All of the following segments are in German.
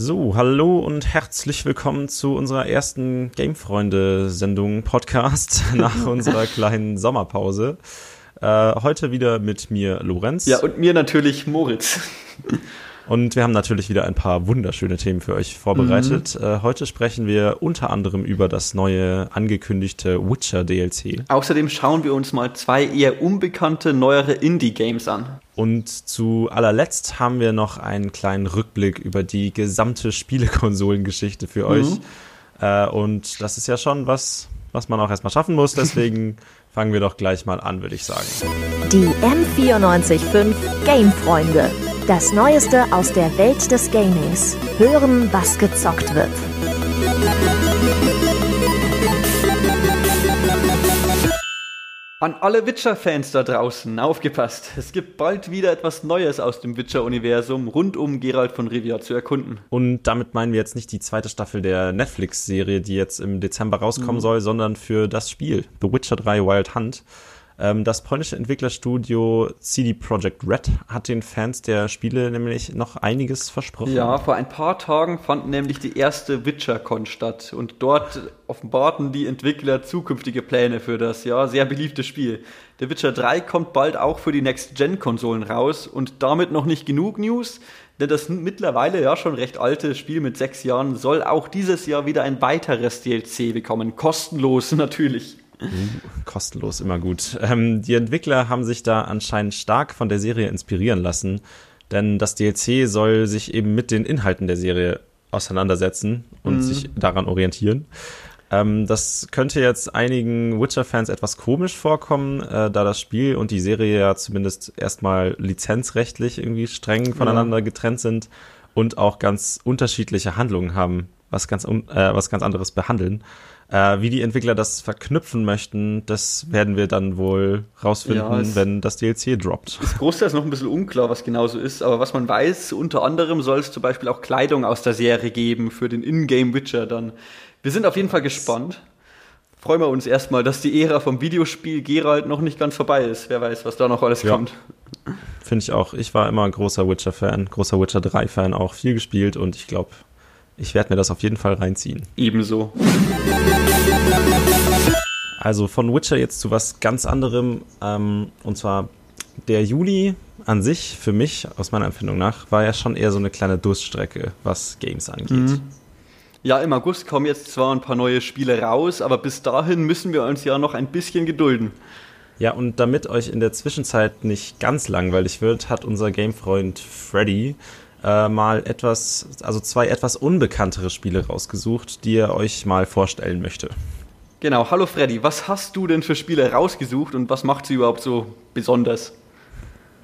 So, hallo und herzlich willkommen zu unserer ersten Gamefreunde-Sendung Podcast nach unserer kleinen Sommerpause. Äh, heute wieder mit mir Lorenz. Ja, und mir natürlich Moritz. Und wir haben natürlich wieder ein paar wunderschöne Themen für euch vorbereitet. Mhm. Äh, heute sprechen wir unter anderem über das neue angekündigte Witcher DLC. Außerdem schauen wir uns mal zwei eher unbekannte neuere Indie-Games an. Und zu allerletzt haben wir noch einen kleinen Rückblick über die gesamte Spielekonsolengeschichte für mhm. euch. Äh, und das ist ja schon was, was man auch erstmal schaffen muss. Deswegen fangen wir doch gleich mal an, würde ich sagen. Die M945 Game-Freunde. Das Neueste aus der Welt des Gamings. Hören, was gezockt wird. An alle Witcher-Fans da draußen, aufgepasst. Es gibt bald wieder etwas Neues aus dem Witcher-Universum rund um Geralt von Rivia zu erkunden. Und damit meinen wir jetzt nicht die zweite Staffel der Netflix-Serie, die jetzt im Dezember rauskommen mhm. soll, sondern für das Spiel The Witcher 3 Wild Hunt. Ähm, das polnische Entwicklerstudio CD Projekt Red hat den Fans der Spiele nämlich noch einiges versprochen. Ja, vor ein paar Tagen fand nämlich die erste WitcherCon statt und dort offenbarten die Entwickler zukünftige Pläne für das ja sehr beliebte Spiel. Der Witcher 3 kommt bald auch für die Next-Gen-Konsolen raus und damit noch nicht genug News, denn das mittlerweile ja schon recht alte Spiel mit sechs Jahren soll auch dieses Jahr wieder ein weiteres DLC bekommen. Kostenlos natürlich. Uh, kostenlos, immer gut. Ähm, die Entwickler haben sich da anscheinend stark von der Serie inspirieren lassen, denn das DLC soll sich eben mit den Inhalten der Serie auseinandersetzen und mhm. sich daran orientieren. Ähm, das könnte jetzt einigen Witcher-Fans etwas komisch vorkommen, äh, da das Spiel und die Serie ja zumindest erstmal lizenzrechtlich irgendwie streng voneinander ja. getrennt sind und auch ganz unterschiedliche Handlungen haben, was ganz, äh, was ganz anderes behandeln. Äh, wie die Entwickler das verknüpfen möchten, das werden wir dann wohl rausfinden, ja, wenn das DLC droppt. Das Großteil ist noch ein bisschen unklar, was genau so ist, aber was man weiß, unter anderem soll es zum Beispiel auch Kleidung aus der Serie geben für den Ingame Witcher dann. Wir sind auf jeden Fall gespannt. Freuen wir uns erstmal, dass die Ära vom Videospiel Geralt noch nicht ganz vorbei ist. Wer weiß, was da noch alles ja. kommt. Finde ich auch. Ich war immer ein großer Witcher-Fan, großer Witcher 3-Fan, auch viel gespielt und ich glaube, ich werde mir das auf jeden Fall reinziehen. Ebenso. Also von Witcher jetzt zu was ganz anderem. Ähm, und zwar der Juli an sich, für mich, aus meiner Empfindung nach, war ja schon eher so eine kleine Durststrecke, was Games angeht. Mhm. Ja, im August kommen jetzt zwar ein paar neue Spiele raus, aber bis dahin müssen wir uns ja noch ein bisschen gedulden. Ja, und damit euch in der Zwischenzeit nicht ganz langweilig wird, hat unser Gamefreund Freddy äh, mal etwas, also zwei etwas unbekanntere Spiele rausgesucht, die er euch mal vorstellen möchte. Genau, hallo Freddy, was hast du denn für Spiele rausgesucht und was macht sie überhaupt so besonders?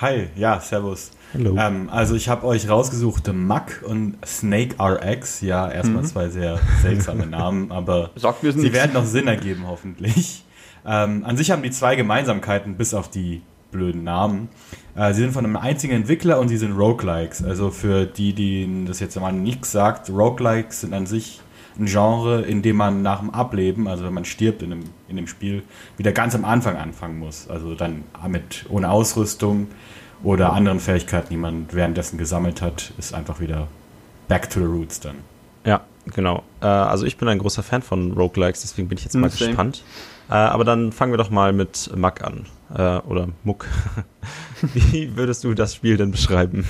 Hi, ja, servus. Hallo. Ähm, also ich habe euch rausgesucht The Muck und Snake RX. Ja, erstmal mhm. zwei sehr seltsame Namen, aber sie nichts. werden noch Sinn ergeben, hoffentlich. Ähm, an sich haben die zwei Gemeinsamkeiten, bis auf die blöden Namen. Äh, sie sind von einem einzigen Entwickler und sie sind Roguelikes. Also für die, die das jetzt mal nichts sagt, Roguelikes sind an sich ein Genre, in dem man nach dem Ableben, also wenn man stirbt in dem, in dem Spiel, wieder ganz am Anfang anfangen muss. Also dann mit ohne Ausrüstung oder anderen Fähigkeiten, die man währenddessen gesammelt hat, ist einfach wieder back to the roots dann. Ja, genau. Äh, also ich bin ein großer Fan von Roguelikes, deswegen bin ich jetzt mal hm, gespannt. Äh, aber dann fangen wir doch mal mit Muck an. Äh, oder Muck. Wie würdest du das Spiel denn beschreiben?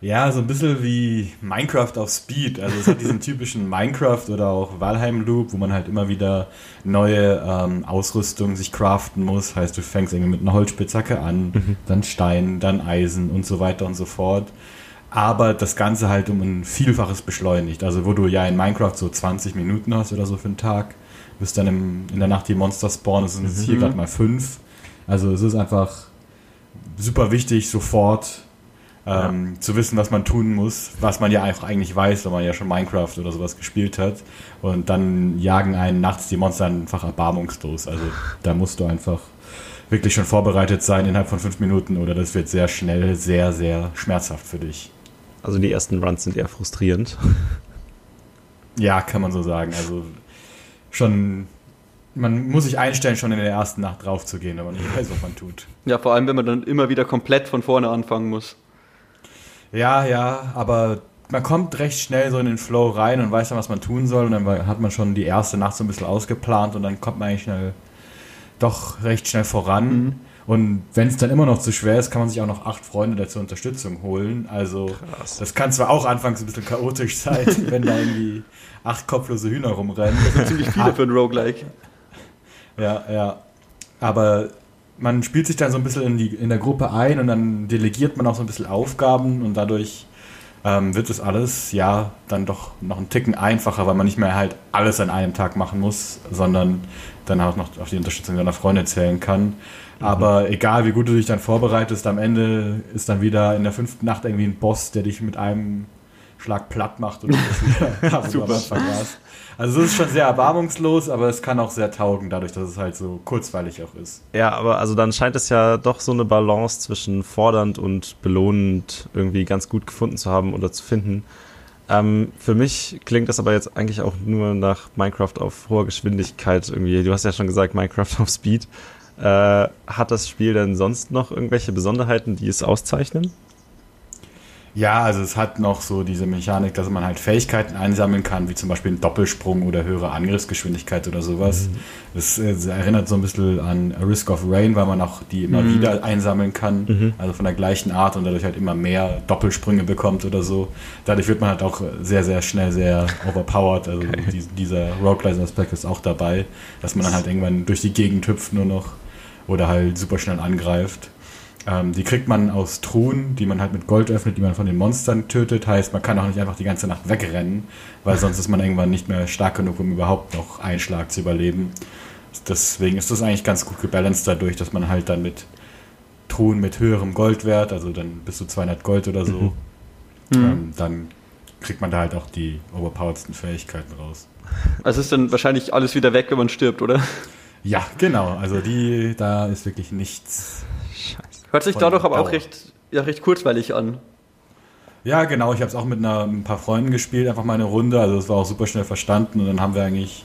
Ja, so ein bisschen wie Minecraft auf Speed. Also es hat diesen typischen Minecraft oder auch Valheim Loop, wo man halt immer wieder neue ähm, Ausrüstung sich craften muss. Heißt, du fängst irgendwie mit einer Holzspitzhacke an, mhm. dann Stein, dann Eisen und so weiter und so fort. Aber das Ganze halt um ein Vielfaches beschleunigt. Also wo du ja in Minecraft so 20 Minuten hast oder so für einen Tag, bis dann im, in der Nacht die Monster spawnen, das sind jetzt mhm. hier gerade mal fünf. Also es ist einfach super wichtig, sofort ähm, ja. zu wissen, was man tun muss, was man ja einfach eigentlich weiß, wenn man ja schon Minecraft oder sowas gespielt hat. Und dann jagen einen nachts die Monster einfach erbarmungslos. Also da musst du einfach wirklich schon vorbereitet sein innerhalb von fünf Minuten oder das wird sehr schnell sehr, sehr schmerzhaft für dich. Also die ersten Runs sind eher frustrierend. Ja, kann man so sagen. Also schon man muss sich einstellen, schon in der ersten Nacht drauf zu gehen, wenn man nicht weiß, was man tut. Ja, vor allem, wenn man dann immer wieder komplett von vorne anfangen muss. Ja, ja, aber man kommt recht schnell so in den Flow rein und weiß dann, was man tun soll. Und dann hat man schon die erste Nacht so ein bisschen ausgeplant und dann kommt man eigentlich schnell, doch recht schnell voran. Mhm. Und wenn es dann immer noch zu schwer ist, kann man sich auch noch acht Freunde dazu Unterstützung holen. Also Krass. das kann zwar auch anfangs ein bisschen chaotisch sein, wenn da irgendwie acht kopflose Hühner rumrennen. Das sind ziemlich viele für ein Roguelike. Ja, ja. Aber man spielt sich dann so ein bisschen in, die, in der Gruppe ein und dann delegiert man auch so ein bisschen Aufgaben und dadurch ähm, wird das alles ja dann doch noch einen Ticken einfacher, weil man nicht mehr halt alles an einem Tag machen muss, sondern dann auch noch auf die Unterstützung seiner Freunde zählen kann. Aber mhm. egal, wie gut du dich dann vorbereitest, am Ende ist dann wieder in der fünften Nacht irgendwie ein Boss, der dich mit einem Schlag platt macht und das wieder vergast. Also es ist schon sehr erbarmungslos, aber es kann auch sehr taugen, dadurch, dass es halt so kurzweilig auch ist. Ja, aber also dann scheint es ja doch so eine Balance zwischen fordernd und belohnend irgendwie ganz gut gefunden zu haben oder zu finden. Ähm, für mich klingt das aber jetzt eigentlich auch nur nach Minecraft auf hoher Geschwindigkeit irgendwie. Du hast ja schon gesagt, Minecraft auf Speed. Äh, hat das Spiel denn sonst noch irgendwelche Besonderheiten, die es auszeichnen? Ja, also es hat noch so diese Mechanik, dass man halt Fähigkeiten einsammeln kann, wie zum Beispiel einen Doppelsprung oder höhere Angriffsgeschwindigkeit oder sowas. Mhm. Das, äh, erinnert so ein bisschen an A Risk of Rain, weil man auch die immer mhm. wieder einsammeln kann, mhm. also von der gleichen Art und dadurch halt immer mehr Doppelsprünge bekommt oder so. Dadurch wird man halt auch sehr, sehr schnell sehr overpowered. Also okay. die, dieser Roguelike-Aspekt ist auch dabei, dass man dann halt irgendwann durch die Gegend hüpft nur noch oder halt super schnell angreift. Ähm, die kriegt man aus Truhen, die man halt mit Gold öffnet, die man von den Monstern tötet. Heißt, man kann auch nicht einfach die ganze Nacht wegrennen, weil sonst ist man irgendwann nicht mehr stark genug, um überhaupt noch einen Schlag zu überleben. Deswegen ist das eigentlich ganz gut gebalanced dadurch, dass man halt dann mit Truhen mit höherem Goldwert, also dann bis zu 200 Gold oder so, mhm. ähm, dann kriegt man da halt auch die overpoweredsten Fähigkeiten raus. Also ist dann wahrscheinlich alles wieder weg, wenn man stirbt, oder? Ja, genau. Also die, da ist wirklich nichts. Hört sich dadurch aber auch recht, ja, recht kurzweilig an. Ja, genau. Ich habe es auch mit einer, ein paar Freunden gespielt, einfach mal eine Runde. Also es war auch super schnell verstanden und dann haben wir eigentlich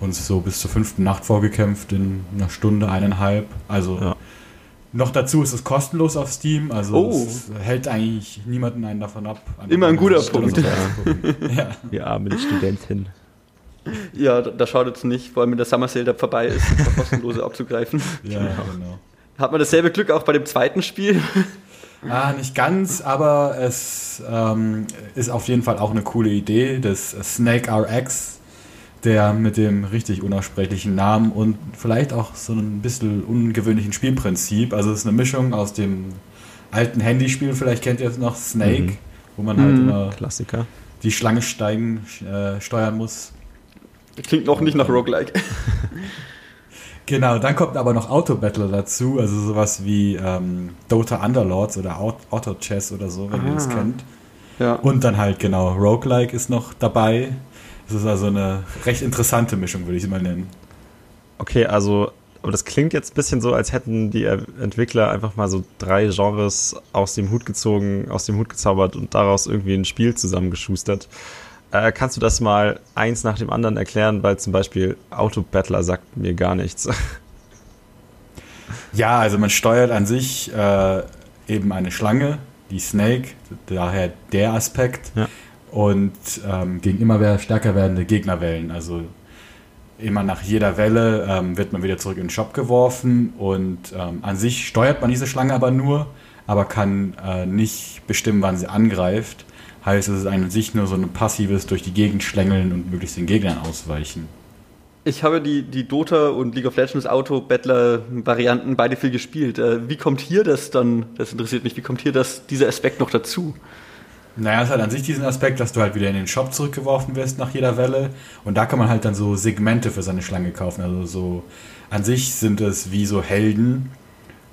uns so bis zur fünften Nacht vorgekämpft in einer Stunde, eineinhalb. Also ja. noch dazu ist es kostenlos auf Steam. Also oh. es hält eigentlich niemanden einen davon ab. Immer ein guter Punkt. So ja. Die arme Studentin. Ja, da, da schaut es nicht, vor allem wenn der Summer Sale da vorbei ist, kostenlose abzugreifen. Ja, genau. genau. Hat man dasselbe Glück auch bei dem zweiten Spiel? Ah, nicht ganz, aber es ähm, ist auf jeden Fall auch eine coole Idee des Snake RX, der mit dem richtig unaussprechlichen Namen und vielleicht auch so ein bisschen ungewöhnlichen Spielprinzip. Also es ist eine Mischung aus dem alten Handyspiel, vielleicht kennt ihr es noch, Snake, mhm. wo man halt mhm. immer Klassiker. die Schlange steigen, äh, steuern muss. Klingt noch nicht nach Roguelike. genau, dann kommt aber noch Auto-Battler dazu, also sowas wie ähm, Dota Underlords oder Auto Chess oder so, wenn ah. ihr das ah. kennt. Ja. Und dann halt genau, Roguelike ist noch dabei. Das ist also eine recht interessante Mischung, würde ich es mal nennen. Okay, also, aber das klingt jetzt ein bisschen so, als hätten die Entwickler einfach mal so drei Genres aus dem Hut gezogen, aus dem Hut gezaubert und daraus irgendwie ein Spiel zusammengeschustert. Äh, kannst du das mal eins nach dem anderen erklären, weil zum Beispiel Autobattler sagt mir gar nichts. Ja, also man steuert an sich äh, eben eine Schlange, die Snake, daher der Aspekt. Ja. Und ähm, gegen immer stärker werdende Gegner wählen. Also immer nach jeder Welle ähm, wird man wieder zurück in den Shop geworfen und ähm, an sich steuert man diese Schlange aber nur, aber kann äh, nicht bestimmen, wann sie angreift. Heißt, es ist an sich nur so ein passives durch die Gegend schlängeln und möglichst den Gegnern ausweichen. Ich habe die, die Dota und League of Legends Auto-Battler-Varianten beide viel gespielt. Äh, wie kommt hier das dann, das interessiert mich, wie kommt hier das, dieser Aspekt noch dazu? Naja, es hat an sich diesen Aspekt, dass du halt wieder in den Shop zurückgeworfen wirst nach jeder Welle. Und da kann man halt dann so Segmente für seine Schlange kaufen. Also so, an sich sind es wie so Helden,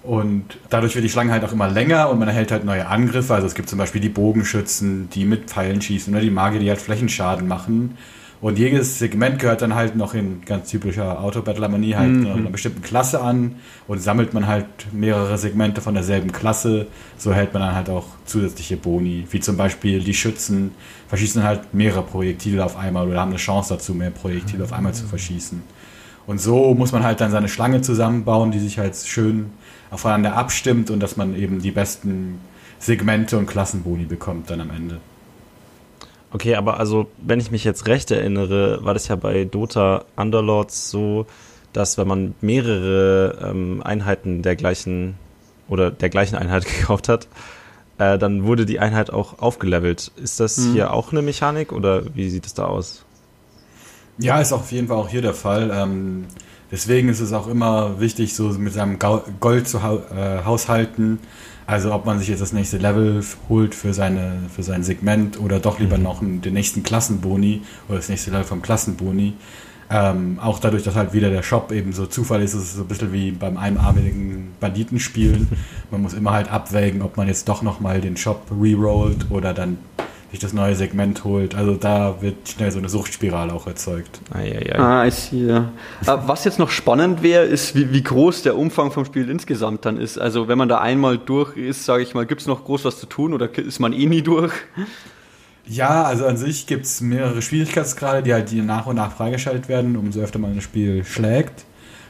und dadurch wird die Schlange halt auch immer länger und man erhält halt neue Angriffe. Also es gibt zum Beispiel die Bogenschützen, die mit Pfeilen schießen oder die Magier, die halt Flächenschaden machen. Und jedes Segment gehört dann halt noch in ganz typischer Autobattler-Manie halt mhm. einer bestimmten Klasse an und sammelt man halt mehrere Segmente von derselben Klasse. So hält man dann halt auch zusätzliche Boni, wie zum Beispiel die Schützen verschießen halt mehrere Projektile auf einmal oder haben eine Chance dazu, mehr Projektile auf einmal zu verschießen. Und so muss man halt dann seine Schlange zusammenbauen, die sich halt schön aufeinander abstimmt und dass man eben die besten Segmente und Klassenboni bekommt dann am Ende. Okay, aber also, wenn ich mich jetzt recht erinnere, war das ja bei Dota Underlords so, dass wenn man mehrere ähm, Einheiten der gleichen oder der gleichen Einheit gekauft hat, äh, dann wurde die Einheit auch aufgelevelt. Ist das hm. hier auch eine Mechanik oder wie sieht es da aus? Ja, ist auf jeden Fall auch hier der Fall. Ähm, deswegen ist es auch immer wichtig, so mit seinem Gold zu ha äh, haushalten. Also ob man sich jetzt das nächste Level holt für, seine, für sein Segment oder doch lieber mhm. noch den nächsten Klassenboni oder das nächste Level vom Klassenboni. Ähm, auch dadurch, dass halt wieder der Shop eben so Zufall ist, ist es so ein bisschen wie beim einarmigen Banditenspielen. Man muss immer halt abwägen, ob man jetzt doch nochmal den Shop rerollt oder dann sich das neue Segment holt. Also da wird schnell so eine Suchtspirale auch erzeugt. Eieiei. Ah, ich sehe. Ja. Äh, was jetzt noch spannend wäre, ist, wie, wie, groß der Umfang vom Spiel insgesamt dann ist. Also wenn man da einmal durch ist, sage ich mal, gibt es noch groß was zu tun oder ist man eh nie durch? Ja, also an sich gibt es mehrere Schwierigkeitsgrade, die halt die nach und nach freigeschaltet werden, umso öfter man das Spiel schlägt.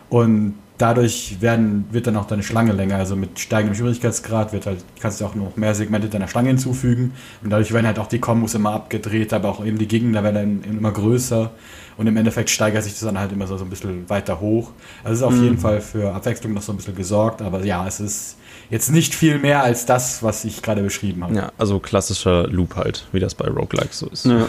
Und dadurch werden, wird dann auch deine Schlange länger. Also mit steigendem Schwierigkeitsgrad wird halt, kannst du auch noch mehr Segmente deiner Schlange hinzufügen. Und dadurch werden halt auch die Kombos immer abgedreht, aber auch eben die Gegner werden dann immer größer. Und im Endeffekt steigert sich das dann halt immer so, so ein bisschen weiter hoch. Also es ist auf mhm. jeden Fall für Abwechslung noch so ein bisschen gesorgt. Aber ja, es ist jetzt nicht viel mehr als das, was ich gerade beschrieben habe. Ja, also klassischer Loop halt, wie das bei Roguelikes so ist. Ja.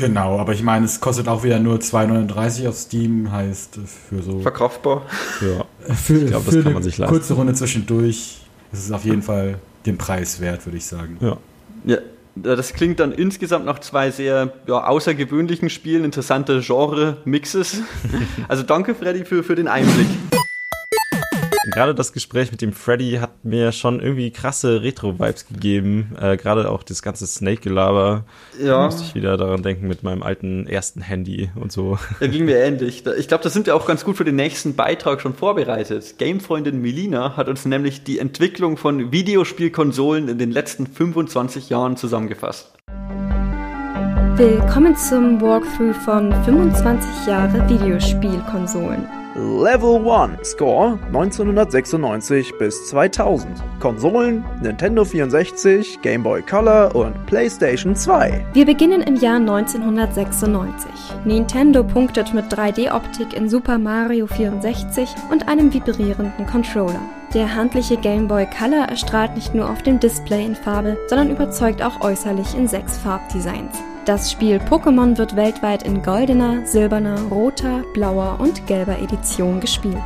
Genau, aber ich meine, es kostet auch wieder nur 2,39 auf Steam, heißt für so. Verkaufbar. Ja, für, ich glaube, das kann man sich leisten. Kurze Runde zwischendurch ist es auf jeden Fall den Preis wert, würde ich sagen. Ja. ja. Das klingt dann insgesamt nach zwei sehr ja, außergewöhnlichen Spielen, interessante Genre-Mixes. Also danke, Freddy, für, für den Einblick gerade das Gespräch mit dem Freddy hat mir schon irgendwie krasse Retro-Vibes gegeben. Äh, gerade auch das ganze Snake-Gelaber. Ja. Da musste ich wieder daran denken mit meinem alten ersten Handy und so. Da ging mir ähnlich. Ich glaube, das sind wir auch ganz gut für den nächsten Beitrag schon vorbereitet. Gamefreundin Melina hat uns nämlich die Entwicklung von Videospielkonsolen in den letzten 25 Jahren zusammengefasst. Willkommen zum Walkthrough von 25 Jahre Videospielkonsolen. Level 1 Score 1996 bis 2000. Konsolen Nintendo 64, Game Boy Color und PlayStation 2. Wir beginnen im Jahr 1996. Nintendo punktet mit 3D-Optik in Super Mario 64 und einem vibrierenden Controller. Der handliche Game Boy Color erstrahlt nicht nur auf dem Display in Farbe, sondern überzeugt auch äußerlich in sechs Farbdesigns. Das Spiel Pokémon wird weltweit in goldener, silberner, roter, blauer und gelber Edition gespielt.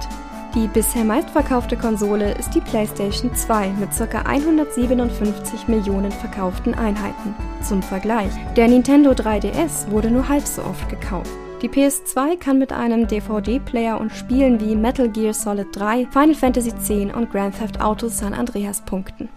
Die bisher meistverkaufte Konsole ist die PlayStation 2 mit ca. 157 Millionen verkauften Einheiten. Zum Vergleich, der Nintendo 3DS wurde nur halb so oft gekauft. Die PS2 kann mit einem DVD-Player und Spielen wie Metal Gear Solid 3, Final Fantasy X und Grand Theft Auto San Andreas punkten.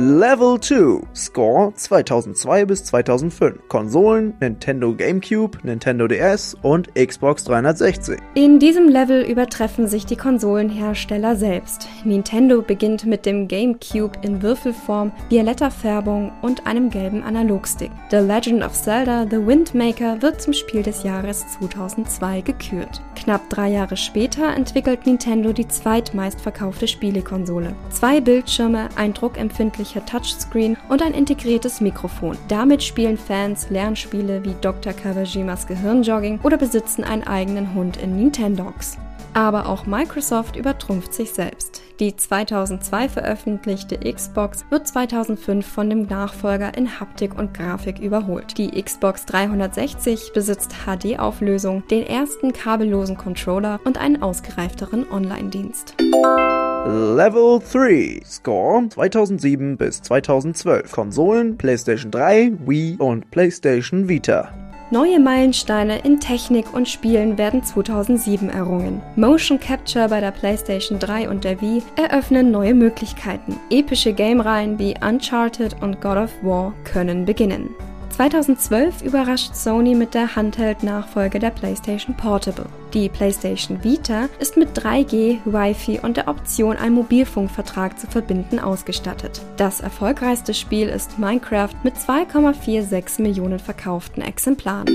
Level 2 Score 2002 bis 2005 Konsolen Nintendo GameCube, Nintendo DS und Xbox 360. In diesem Level übertreffen sich die Konsolenhersteller selbst. Nintendo beginnt mit dem GameCube in Würfelform, violetter Färbung und einem gelben Analogstick. The Legend of Zelda The Windmaker wird zum Spiel des Jahres 2002 gekürt. Knapp drei Jahre später entwickelt Nintendo die zweitmeistverkaufte Spielekonsole. Zwei Bildschirme, ein umfänglicher Touchscreen und ein integriertes Mikrofon. Damit spielen Fans Lernspiele wie Dr. Kawajimas Gehirnjogging oder besitzen einen eigenen Hund in Nintendogs. Aber auch Microsoft übertrumpft sich selbst. Die 2002 veröffentlichte Xbox wird 2005 von dem Nachfolger in Haptik und Grafik überholt. Die Xbox 360 besitzt HD-Auflösung, den ersten kabellosen Controller und einen ausgereifteren Online-Dienst. Level 3 Score 2007 bis 2012 Konsolen PlayStation 3, Wii und PlayStation Vita. Neue Meilensteine in Technik und Spielen werden 2007 errungen. Motion Capture bei der PlayStation 3 und der Wii eröffnen neue Möglichkeiten. Epische Gamereihen wie Uncharted und God of War können beginnen. 2012 überrascht Sony mit der Handheld-Nachfolge der PlayStation Portable. Die PlayStation Vita ist mit 3G, Wi-Fi und der Option, einen Mobilfunkvertrag zu verbinden, ausgestattet. Das erfolgreichste Spiel ist Minecraft mit 2,46 Millionen verkauften Exemplaren.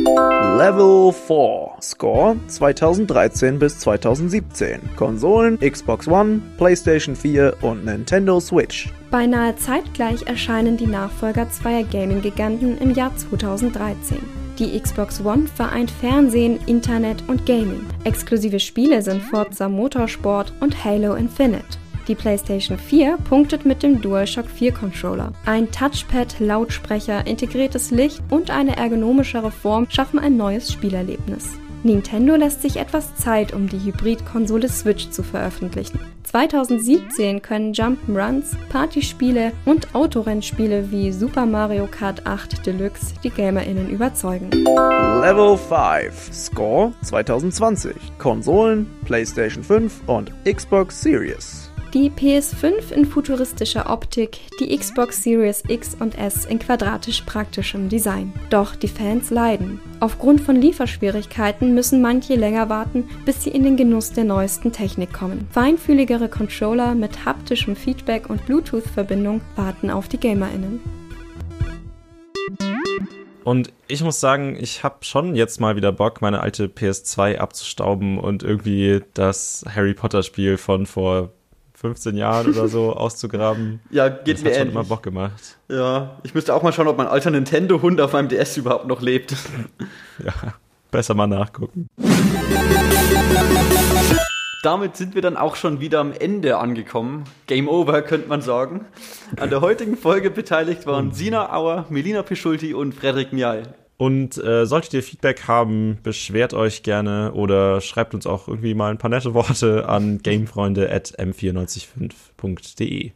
Level 4 Score 2013 bis 2017 Konsolen Xbox One, PlayStation 4 und Nintendo Switch. Beinahe zeitgleich erscheinen die Nachfolger zweier Gaming-Giganten im Jahr 2013. Die Xbox One vereint Fernsehen, Internet und Gaming. Exklusive Spiele sind Forza Motorsport und Halo Infinite. Die PlayStation 4 punktet mit dem DualShock 4 Controller. Ein Touchpad, Lautsprecher, integriertes Licht und eine ergonomischere Form schaffen ein neues Spielerlebnis. Nintendo lässt sich etwas Zeit, um die Hybrid-Konsole Switch zu veröffentlichen. 2017 können Jump'n'Runs, Partyspiele und Autorennspiele wie Super Mario Kart 8 Deluxe die GamerInnen überzeugen. Level 5 Score 2020 Konsolen PlayStation 5 und Xbox Series. Die PS5 in futuristischer Optik, die Xbox Series X und S in quadratisch praktischem Design. Doch die Fans leiden. Aufgrund von Lieferschwierigkeiten müssen manche länger warten, bis sie in den Genuss der neuesten Technik kommen. Feinfühligere Controller mit haptischem Feedback und Bluetooth-Verbindung warten auf die GamerInnen. Und ich muss sagen, ich habe schon jetzt mal wieder Bock, meine alte PS2 abzustauben und irgendwie das Harry Potter Spiel von vor 15 Jahren oder so auszugraben. Ja, geht das mir hat schon immer Bock gemacht. Ja, ich müsste auch mal schauen, ob mein alter Nintendo-Hund auf meinem DS überhaupt noch lebt. Ja, besser mal nachgucken. Damit sind wir dann auch schon wieder am Ende angekommen. Game over, könnte man sagen. An der heutigen Folge beteiligt waren Sina Auer, Melina Pischulti und Frederik Mial. Und äh, solltet ihr Feedback haben, beschwert euch gerne oder schreibt uns auch irgendwie mal ein paar nette Worte an gamefreunde.m945.de.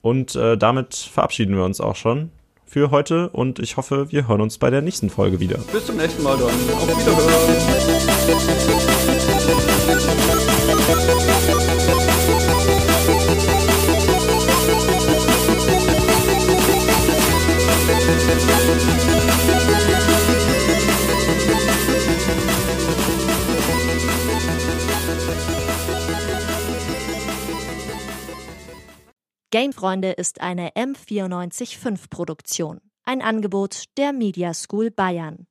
Und äh, damit verabschieden wir uns auch schon für heute und ich hoffe, wir hören uns bei der nächsten Folge wieder. Bis zum nächsten Mal dann. Auf Wiederhören. Gamefreunde ist eine M945 Produktion. Ein Angebot der Media School Bayern.